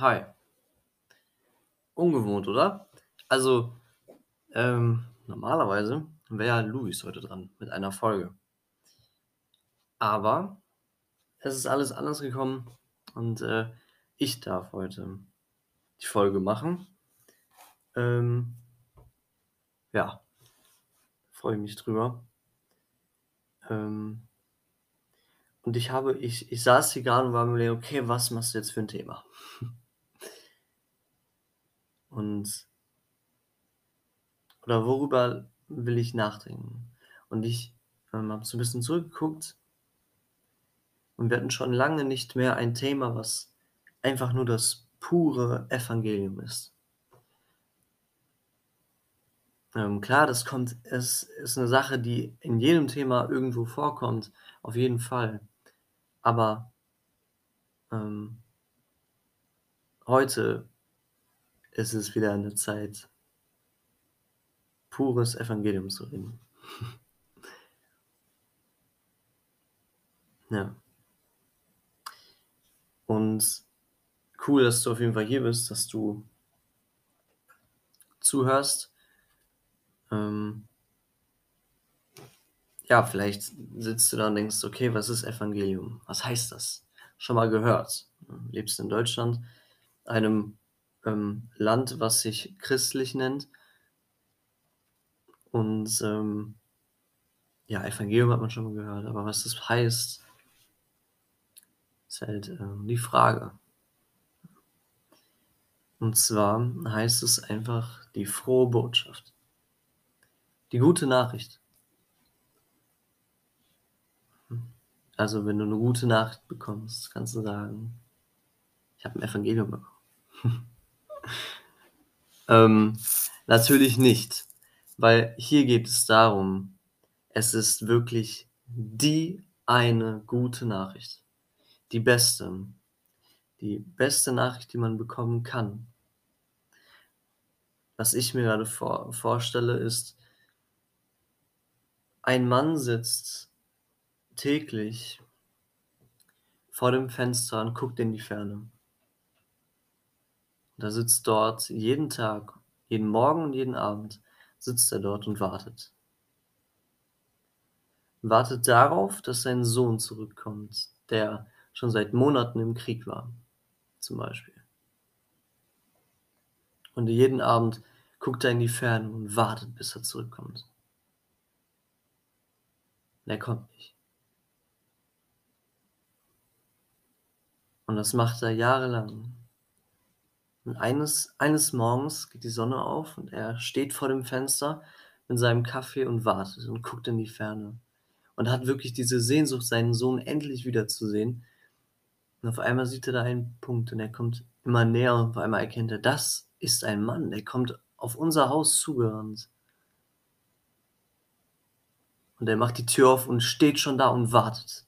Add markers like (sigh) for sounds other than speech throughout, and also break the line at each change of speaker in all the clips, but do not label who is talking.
Hi. Ungewohnt, oder? Also, ähm, normalerweise wäre ja Luis heute dran mit einer Folge. Aber es ist alles anders gekommen und äh, ich darf heute die Folge machen. Ähm, ja, freue mich drüber. Ähm, und ich habe, ich, ich saß hier gerade und war mir, okay, was machst du jetzt für ein Thema? (laughs) Und oder worüber will ich nachdenken? Und ich ähm, habe so ein bisschen zurückgeguckt und wir hatten schon lange nicht mehr ein Thema, was einfach nur das pure Evangelium ist. Ähm, klar, das kommt, es ist eine Sache, die in jedem Thema irgendwo vorkommt, auf jeden Fall. Aber ähm, heute ist es wieder eine Zeit, pures Evangelium zu reden. (laughs) ja. Und cool, dass du auf jeden Fall hier bist, dass du zuhörst. Ähm, ja, vielleicht sitzt du da und denkst, okay, was ist Evangelium? Was heißt das? Schon mal gehört. Lebst in Deutschland, einem ähm, Land, was sich christlich nennt. Und ähm, ja, Evangelium hat man schon mal gehört, aber was das heißt, ist halt äh, die Frage. Und zwar heißt es einfach die frohe Botschaft. Die gute Nachricht. Also wenn du eine gute Nachricht bekommst, kannst du sagen, ich habe ein Evangelium bekommen. (laughs) ähm, natürlich nicht, weil hier geht es darum, es ist wirklich die eine gute Nachricht. Die beste. Die beste Nachricht, die man bekommen kann. Was ich mir gerade vor, vorstelle, ist, ein Mann sitzt täglich vor dem Fenster und guckt in die Ferne. Und er sitzt dort jeden Tag, jeden Morgen und jeden Abend sitzt er dort und wartet. Wartet darauf, dass sein Sohn zurückkommt, der schon seit Monaten im Krieg war, zum Beispiel. Und jeden Abend guckt er in die Ferne und wartet, bis er zurückkommt. Und er kommt nicht. Und das macht er jahrelang. Und eines, eines Morgens geht die Sonne auf und er steht vor dem Fenster mit seinem Kaffee und wartet und guckt in die Ferne. Und hat wirklich diese Sehnsucht, seinen Sohn endlich wiederzusehen. Und auf einmal sieht er da einen Punkt und er kommt immer näher und auf einmal erkennt er, das ist ein Mann, der kommt auf unser Haus zugerannt. Und er macht die Tür auf und steht schon da und wartet.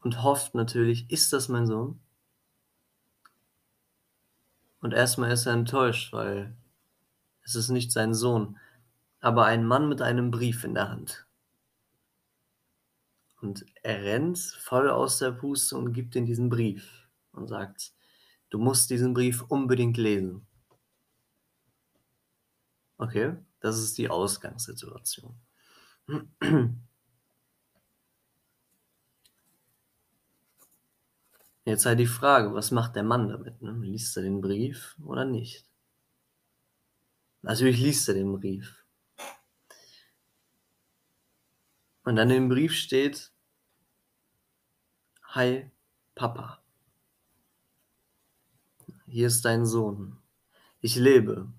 Und hofft natürlich, ist das mein Sohn? Und erstmal ist er enttäuscht, weil es ist nicht sein Sohn, aber ein Mann mit einem Brief in der Hand. Und er rennt voll aus der Puste und gibt ihm diesen Brief und sagt, du musst diesen Brief unbedingt lesen. Okay, das ist die Ausgangssituation. (clears throat) Jetzt halt die Frage, was macht der Mann damit? Ne? Liest er den Brief oder nicht? Natürlich liest er den Brief. Und dann im Brief steht, Hi Papa, hier ist dein Sohn. Ich lebe.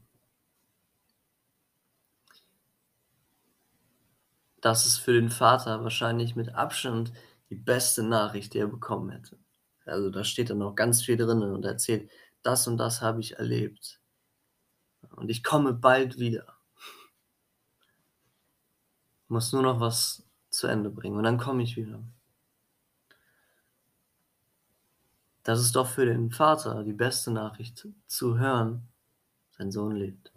Das ist für den Vater wahrscheinlich mit Abstand die beste Nachricht, die er bekommen hätte. Also da steht dann noch ganz viel drin und erzählt, das und das habe ich erlebt. Und ich komme bald wieder. Muss nur noch was zu Ende bringen und dann komme ich wieder. Das ist doch für den Vater die beste Nachricht zu hören, sein Sohn lebt.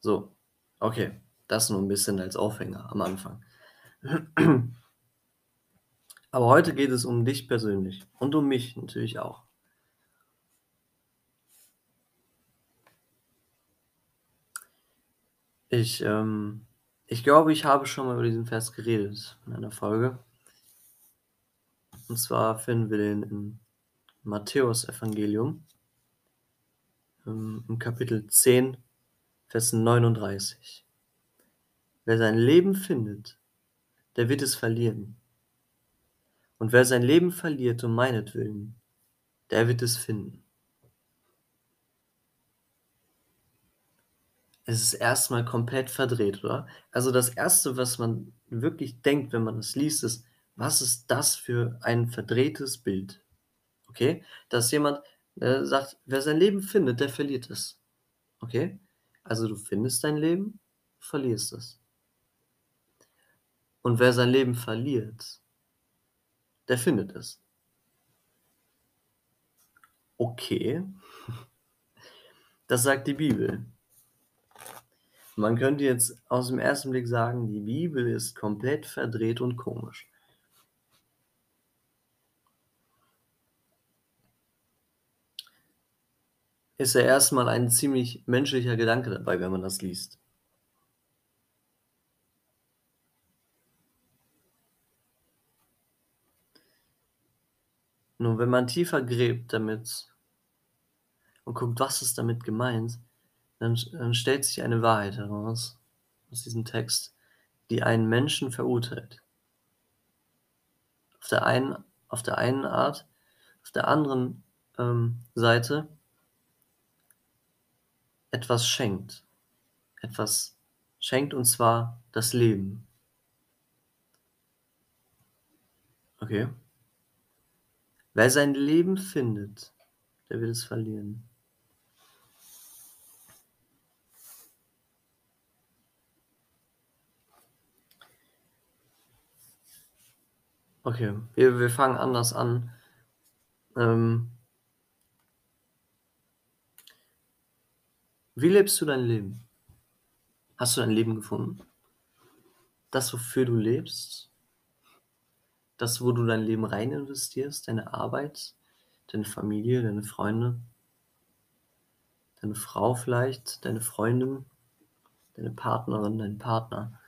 So, okay, das nur ein bisschen als Aufhänger am Anfang. Aber heute geht es um dich persönlich und um mich natürlich auch. Ich, ähm, ich glaube, ich habe schon mal über diesen Vers geredet in einer Folge. Und zwar finden wir den im Matthäus-Evangelium ähm, im Kapitel 10, Vers 39. Wer sein Leben findet, der wird es verlieren. Und wer sein Leben verliert um meinetwillen, der wird es finden. Es ist erstmal komplett verdreht, oder? Also, das Erste, was man wirklich denkt, wenn man das liest, ist: „Was ist das für ein verdrehtes Bild?“ Okay? Dass jemand, äh, sagt: „Wer sein Leben findet, der verliert es.“ Okay? Also, du findest dein Leben, verlierst es. Und wer sein Leben verliert, der findet es. Okay. Das sagt die Bibel. Man könnte jetzt aus dem ersten Blick sagen, die Bibel ist komplett verdreht und komisch. Ist ja erstmal ein ziemlich menschlicher Gedanke dabei, wenn man das liest. Nur wenn man tiefer gräbt damit und guckt, was ist damit gemeint, dann dann stellt sich eine Wahrheit heraus aus diesem Text, die einen Menschen verurteilt. Auf der einen auf der einen Art, auf der anderen, ähm, Seite etwas schenkt. Etwas schenkt, und zwar das Leben. Okay. Wer sein Leben findet, der wird es verlieren. Okay, wir wir fangen anders an. Ähm Wie lebst du dein Leben? Hast du dein Leben gefunden? Das, wofür du lebst? Das, wo du dein Leben rein investierst, deine Arbeit, deine Familie, deine Freunde? Deine Frau vielleicht, deine Freundin, deine Partnerin, dein Partner?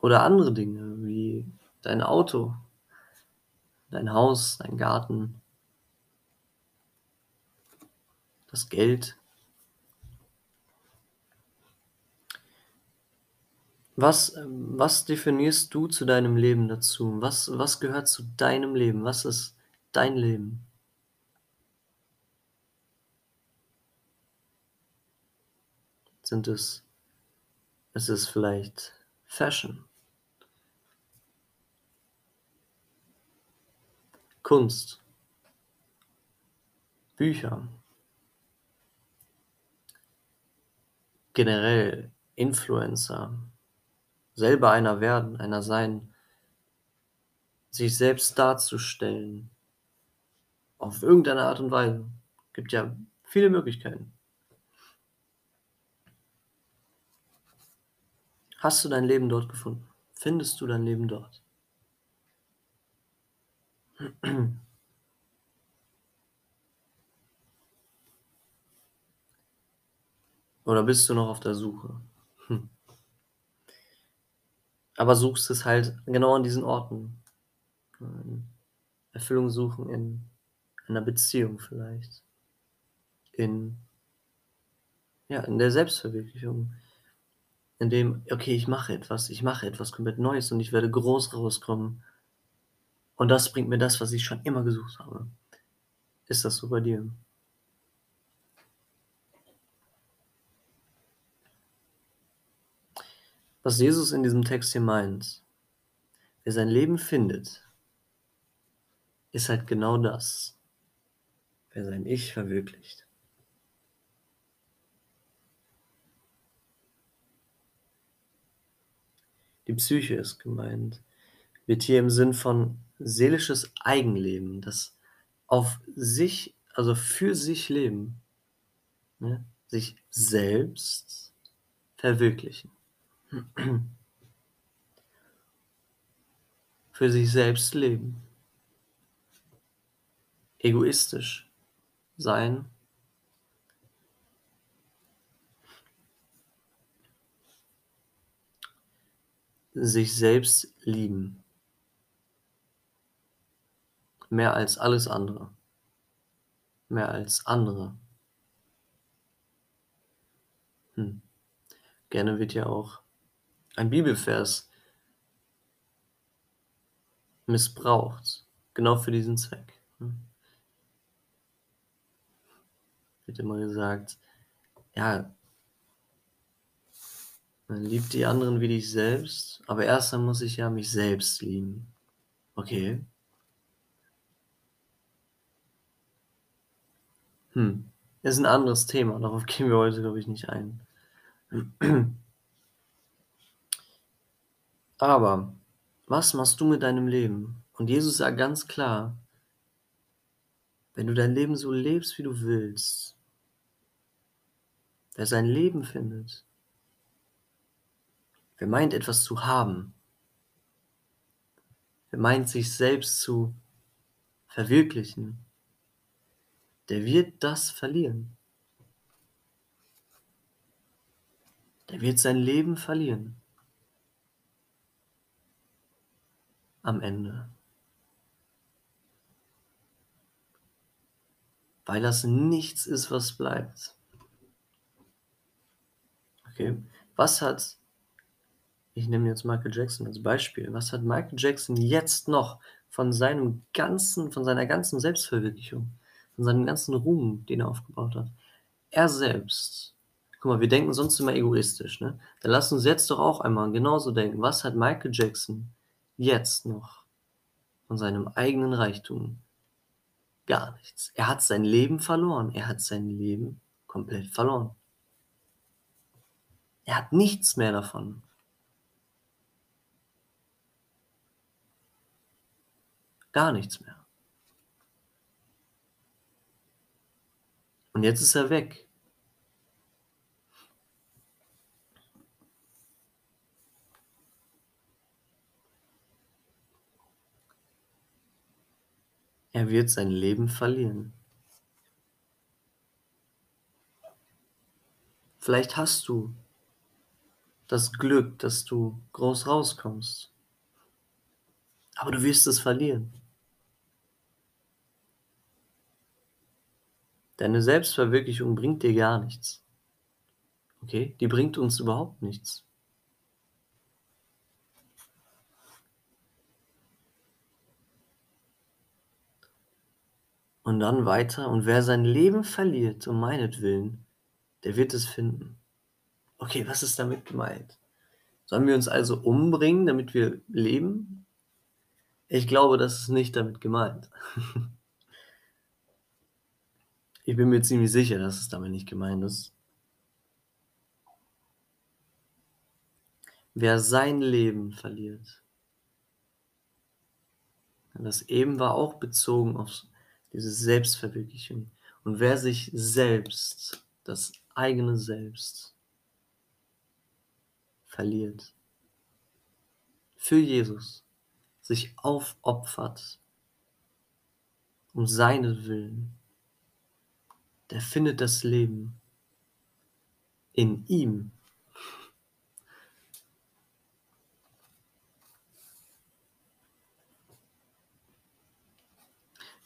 Oder andere Dinge wie dein Auto, dein Haus, dein Garten. Das Geld. Was, ähm was definierst du zu deinem Leben dazu? Was was gehört zu deinem Leben? Was ist dein Leben? Sind es ist es vielleicht Fashion? Kunst? Bücher? Generell Influencer? Selber einer werden, einer sein? Sich selbst darzustellen? Auf irgendeine Art und Weise. Gibt ja viele Möglichkeiten. Hast du dein Leben dort gefunden? Findest du dein Leben dort? Oder bist du noch auf der Suche? Hm. Aber suchst es halt genau an diesen Orten. Erfüllung suchen in einer Beziehung vielleicht. In ja, in der Selbstverwirklichung. In dem: „Okay, ich mache etwas. Ich mache etwas komplett Neues und ich werde groß rauskommen.“ Und das bringt mir das, was ich schon immer gesucht habe. Ist das so bei dir? Was Jesus in diesem Text hier meint: Wer sein Leben findet ist halt genau das. Wer sein Ich verwirklicht. Die Psyche ist gemeint. Wird hier im Sinn von seelisches Eigenleben, das auf sich also für sich leben, ne? Sich selbst verwirklichen. (clears throat) für sich selbst leben, egoistisch sein, sich selbst lieben, mehr als alles andere, mehr als andere. Hm. Gerne wird ja auch ein Bibelvers missbraucht, genau für diesen Zweck. Hm. Wird immer gesagt, ja, man liebt die anderen wie dich selbst, aber erst dann muss ich ja mich selbst lieben. Okay. Hm. Ist ein anderes Thema, darauf gehen wir heute, glaube ich, nicht ein. Aber was machst du mit deinem Leben? Und Jesus sagt ganz klar, wenn du dein Leben so lebst, wie du willst, wer sein Leben findet, Wer meint, etwas zu haben, wer meint, sich selbst zu verwirklichen, der wird das verlieren. Der wird sein Leben verlieren. Am Ende. Weil das nichts ist, was bleibt. Okay. Was hat ich nehme jetzt Michael Jackson als Beispiel. Was hat Michael Jackson jetzt noch von seinem ganzen, von seiner ganzen Selbstverwirklichung, von seinem ganzen Ruhm, den er aufgebaut hat? Er selbst. Guck mal, wir denken sonst immer egoistisch, ne? Dann lass uns jetzt doch auch einmal genauso denken. Was hat Michael Jackson jetzt noch von seinem eigenen Reichtum? Gar nichts. Er hat sein Leben verloren. Er hat sein Leben komplett verloren. Er hat nichts mehr davon. Gar nichts mehr. Und jetzt ist er weg. Er wird sein Leben verlieren. Vielleicht hast du das Glück, dass du groß rauskommst. Aber du wirst es verlieren. Deine Selbstverwirklichung bringt dir gar nichts. Okay? Die bringt uns überhaupt nichts. Und dann weiter, und wer sein Leben verliert um meinetwillen, der wird es finden. Okay, was ist damit gemeint? Sollen wir uns also umbringen, damit wir leben? Ich glaube, das ist nicht damit gemeint. (laughs) ich bin mir ziemlich sicher, dass es damit nicht gemeint ist. Wer sein Leben verliert, das eben war auch bezogen auf diese Selbstverwirklichung. Und wer sich selbst, das eigene Selbst, verliert, für Jesus, sich aufopfert, um seinetwillen, der findet das Leben in ihm.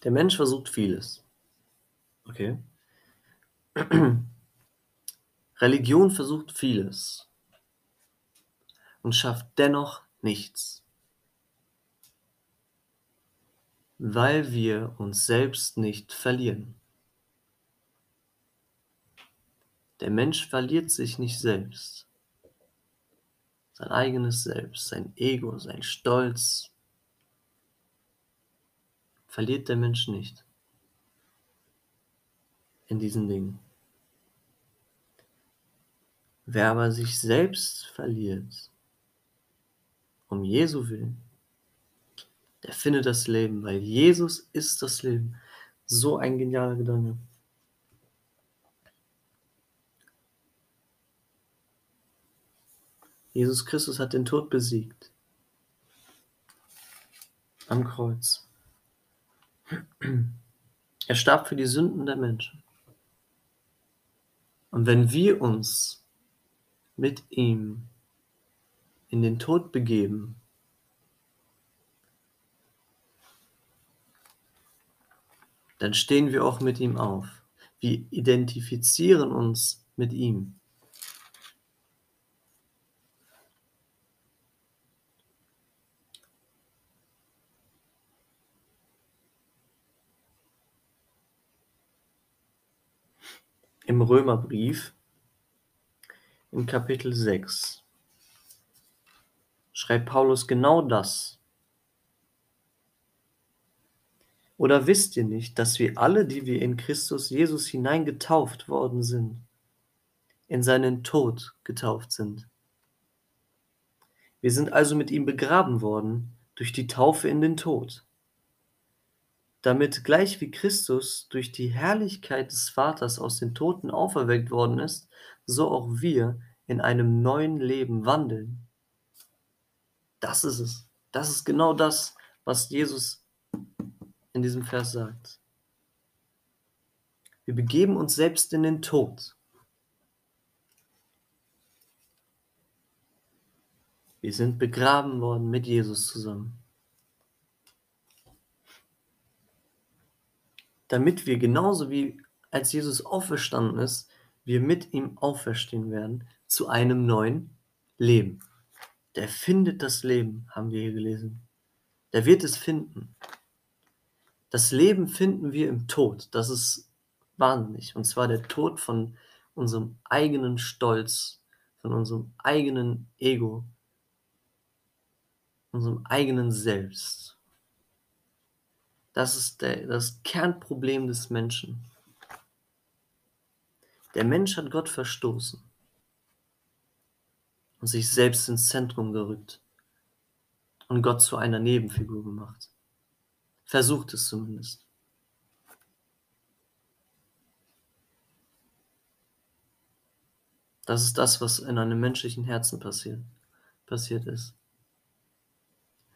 Der Mensch versucht vieles. Okay. Religion versucht vieles und schafft dennoch nichts. weil wir uns selbst nicht verlieren. Der Mensch verliert sich nicht selbst. Sein eigenes Selbst, sein Ego, sein Stolz verliert der Mensch nicht in diesen Dingen. Wer aber sich selbst verliert, um Jesu willen, der findet das Leben, weil Jesus ist das Leben. So ein genialer Gedanke. Jesus Christus hat den Tod besiegt. Am Kreuz. Er starb für die Sünden der Menschen. Und wenn wir uns mit ihm in den Tod begeben, dann stehen wir auch mit ihm auf. Wir identifizieren uns mit ihm. Im Römerbrief, im Kapitel 6, schreibt Paulus genau das. Oder wisst ihr nicht, dass wir alle, die wir in Christus Jesus hineingetauft worden sind, in seinen Tod getauft sind? Wir sind also mit ihm begraben worden durch die Taufe in den Tod, damit gleich wie Christus durch die Herrlichkeit des Vaters aus den Toten auferweckt worden ist, so auch wir in einem neuen Leben wandeln. Das ist es. Das ist genau das, was Jesus in diesem Vers sagt. Wir begeben uns selbst in den Tod. Wir sind begraben worden mit Jesus zusammen. Damit wir genauso wie als Jesus auferstanden ist, wir mit ihm auferstehen werden zu einem neuen Leben. Der findet das Leben, haben wir hier gelesen. Der wird es finden. Das Leben finden wir im Tod. Das ist wahnsinnig. Und zwar der Tod von unserem eigenen Stolz, von unserem eigenen Ego, unserem eigenen Selbst. Das ist der, das Kernproblem des Menschen. Der Mensch hat Gott verstoßen und sich selbst ins Zentrum gerückt und Gott zu einer Nebenfigur gemacht. Versucht es zumindest. Das ist das, was in einem menschlichen Herzen passiert, passiert ist.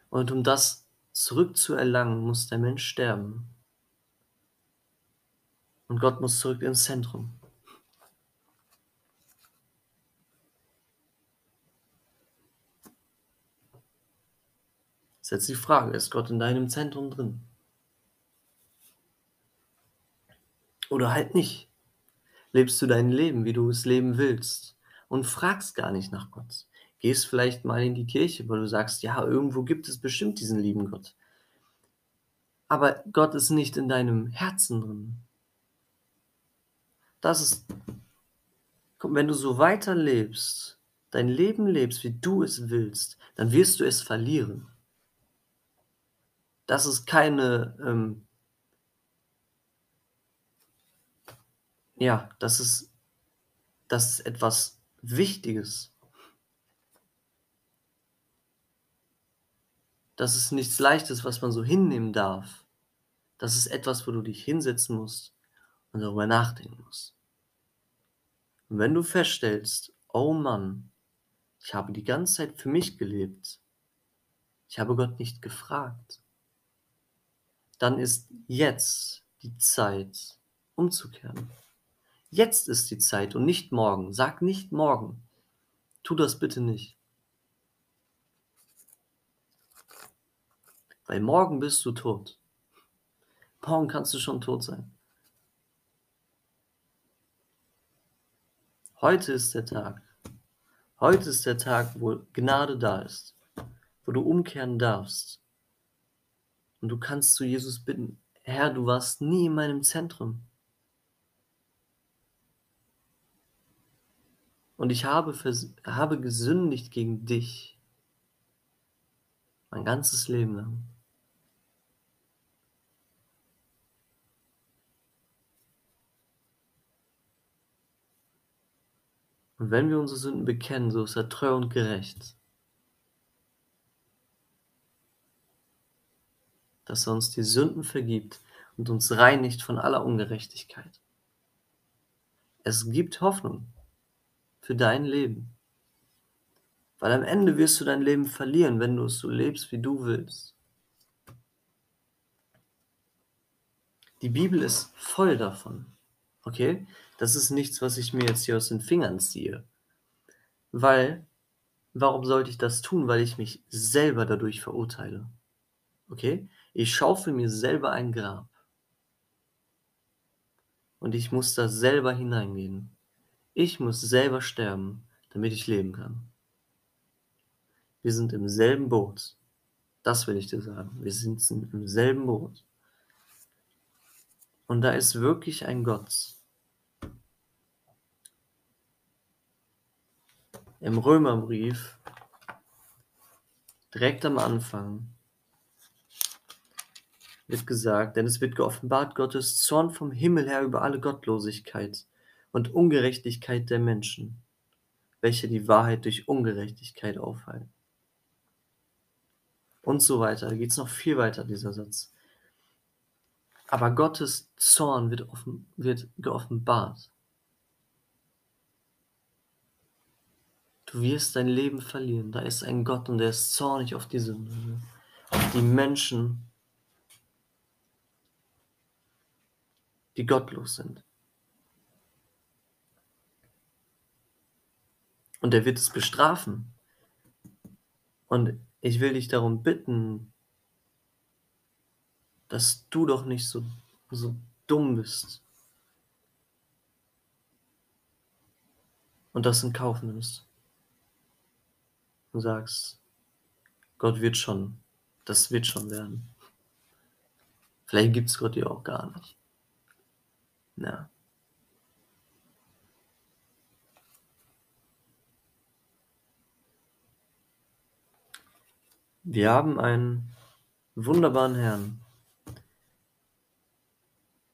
Und um das zurückzuerlangen, muss der Mensch sterben. Und Gott muss zurück ins Zentrum. ist die Frage, ist Gott in deinem Zentrum drin? Oder halt nicht. Lebst du dein Leben, wie du es leben willst und fragst gar nicht nach Gott. Gehst vielleicht mal in die Kirche, weil du sagst, ja, irgendwo gibt es bestimmt diesen lieben Gott. Aber Gott ist nicht in deinem Herzen drin. Das ist, wenn du so weiter lebst, dein Leben lebst, wie du es willst, dann wirst du es verlieren das ist keine, ähm, ja, das ist, das ist etwas Wichtiges. Das ist nichts Leichtes, was man so hinnehmen darf. Das ist etwas, wo du dich hinsetzen musst und darüber nachdenken musst. Und wenn du feststellst, oh Mann, ich habe die ganze Zeit für mich gelebt, ich habe Gott nicht gefragt, dann ist jetzt die Zeit umzukehren. Jetzt ist die Zeit und nicht morgen. Sag nicht morgen. Tu das bitte nicht. Weil morgen bist du tot. Morgen kannst du schon tot sein. Heute ist der Tag. Heute ist der Tag, wo Gnade da ist, wo du umkehren darfst. Und du kannst zu Jesus bitten, Herr, du warst nie in meinem Zentrum. Und ich habe, habe gesündigt gegen dich. Mein ganzes Leben lang. Und wenn wir unsere Sünden bekennen, so ist er treu und gerecht, dass er uns die Sünden vergibt und uns reinigt von aller Ungerechtigkeit. Es gibt Hoffnung für dein Leben. Weil am Ende wirst du dein Leben verlieren, wenn du es so lebst, wie du willst. Die Bibel ist voll davon. Okay? Das ist nichts, was ich mir jetzt hier aus den Fingern ziehe. Weil Warum sollte ich das tun? Weil ich mich selber dadurch verurteile. Okay? Ich schaufel mir selber ein Grab. Und ich muss da selber hineingehen. Ich muss selber sterben, damit ich leben kann. Wir sind im selben Boot. Das will ich dir sagen. Wir sind im selben Boot. Und da ist wirklich ein Gott. Im Römerbrief, direkt am Anfang, wird gesagt, denn es wird geoffenbart Gottes Zorn vom Himmel her über alle Gottlosigkeit und Ungerechtigkeit der Menschen, welche die Wahrheit durch Ungerechtigkeit aufhalten. Und so weiter. Da geht es noch viel weiter, dieser Satz. Aber Gottes Zorn wird, offen, wird geoffenbart. Du wirst dein Leben verlieren. Da ist ein Gott und der ist zornig auf die Sünde, auf die Menschen, die gottlos sind. Und er wird es bestrafen. Und ich will dich darum bitten, dass du doch nicht so, so dumm bist und das in Kauf nimmst und sagst, Gott wird schon, das wird schon werden. Vielleicht gibt es Gott ja auch gar nicht. Ja. Wir haben einen wunderbaren Herrn,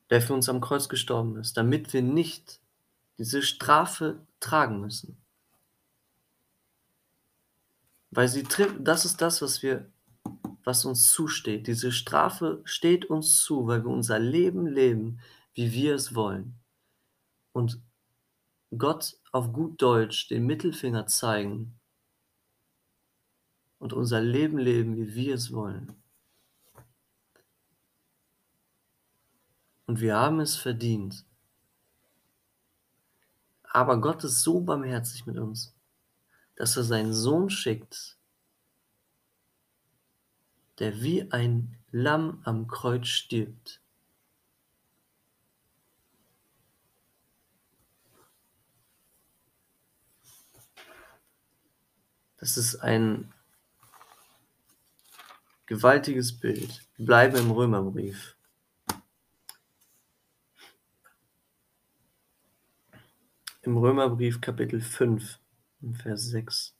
der für uns am Kreuz gestorben ist, damit wir nicht diese Strafe tragen müssen. Weil sie trifft, das ist das, was wir, was uns zusteht. Diese Strafe steht uns zu, weil wir unser Leben leben, wie wir es wollen. Und Gott auf gut Deutsch den Mittelfinger zeigen und unser Leben leben, wie wir es wollen. Und wir haben es verdient. Aber Gott ist so barmherzig mit uns, dass er seinen Sohn schickt, der wie ein Lamm am Kreuz stirbt. Das ist ein gewaltiges Bild. Wir bleiben im Römerbrief. Im Römerbrief Kapitel 5, Vers 6.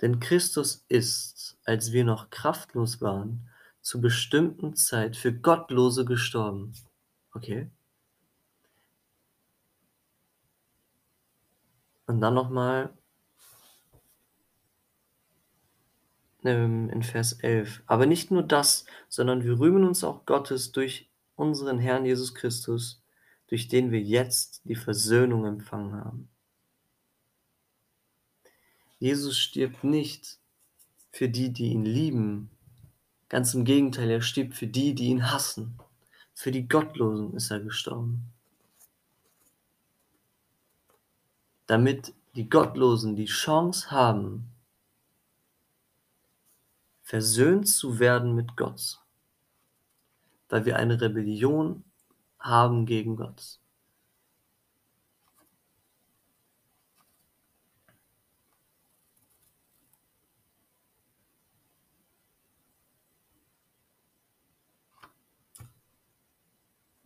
Denn Christus ist, als wir noch kraftlos waren, zu bestimmten Zeit für Gottlose gestorben. Okay. Und dann nochmal ähm, in Vers 11. Aber nicht nur das, sondern wir rühmen uns auch Gottes durch unseren Herrn Jesus Christus, durch den wir jetzt die Versöhnung empfangen haben. Jesus stirbt nicht für die, die ihn lieben. Ganz im Gegenteil, er stirbt für die, die ihn hassen. Für die Gottlosen ist er gestorben. Damit die Gottlosen die Chance haben, versöhnt zu werden mit Gott, weil wir eine Rebellion haben gegen Gott.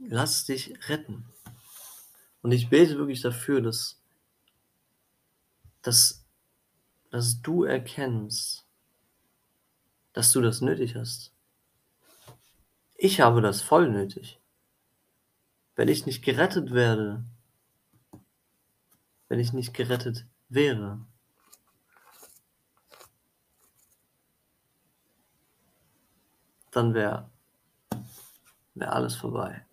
Lass dich retten. Und ich bete wirklich dafür, dass, dass, dass du erkennst, dass du das nötig hast. Ich habe das voll nötig. Wenn ich nicht gerettet werde, wenn ich nicht gerettet wäre, dann wäre wär alles vorbei.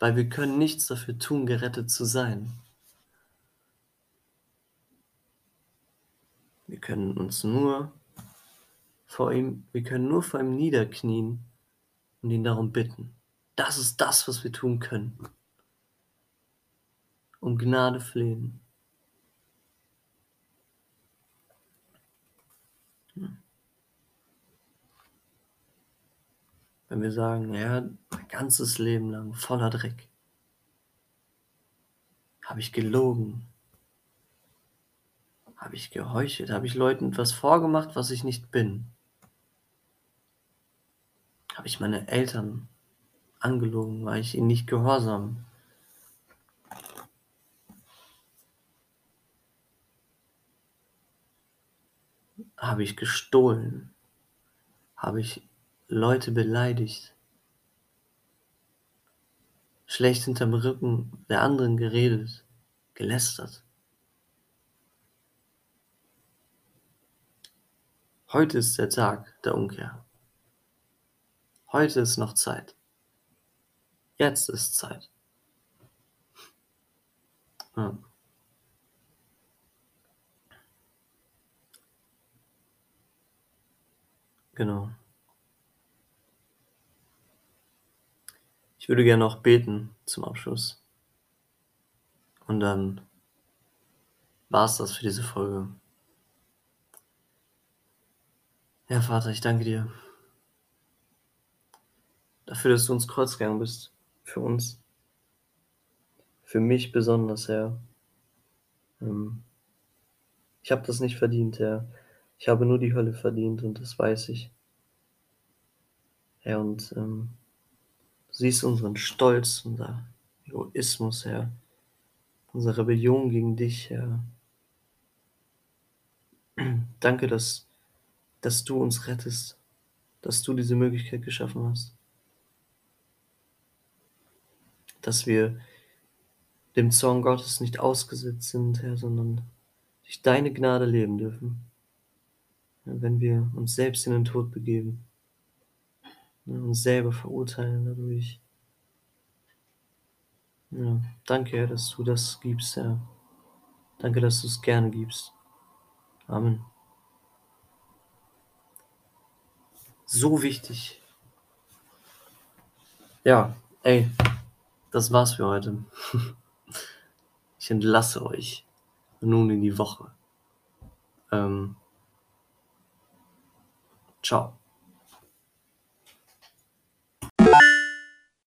weil wir können nichts dafür tun, gerettet zu sein. Wir können uns nur vor ihm, wir können nur vor ihm niederknien und ihn darum bitten. Das ist das, was wir tun können. Um Gnade flehen. Hm. Wenn wir sagen: „Ja, mein ganzes Leben lang voller Dreck“ habe ich gelogen habe ich geheuchelt? Habe ich Leuten etwas vorgemacht, was ich nicht bin? Habe ich meine Eltern angelogen? War ich ihnen nicht gehorsam? Habe ich gestohlen? Habe ich Leute beleidigt? Schlecht hinterm Rücken der anderen geredet, gelästert? Heute ist der Tag der Umkehr. Heute ist noch Zeit. Jetzt ist Zeit. Ja. Genau. Würde gerne noch beten zum Abschluss. Und dann war's das für diese Folge. Ja, Vater, ich danke dir dafür, dass du ans Kreuz gegangen bist für uns. Für mich besonders, Herr. Ähm, ich habe das nicht verdient, Herr. Ich habe nur die Hölle verdient und das weiß ich. Herr, und ähm, siehst unseren Stolz, unser Egoismus, Herr, unsere Rebellion gegen dich, Herr. Danke, dass dass du uns rettest, dass du diese Möglichkeit geschaffen hast. Dass wir dem Zorn Gottes nicht ausgesetzt sind, Herr, sondern durch deine Gnade leben dürfen. Wenn wir uns selbst in den Tod begeben, uns selber verurteilen dadurch. Ja, danke, Herr, dass du das gibst, Herr. Danke, dass du es gerne gibst. Amen. So wichtig. Ja, ey, das war's für heute. (laughs) Ich entlasse euch nun in die Woche. Ähm, ciao.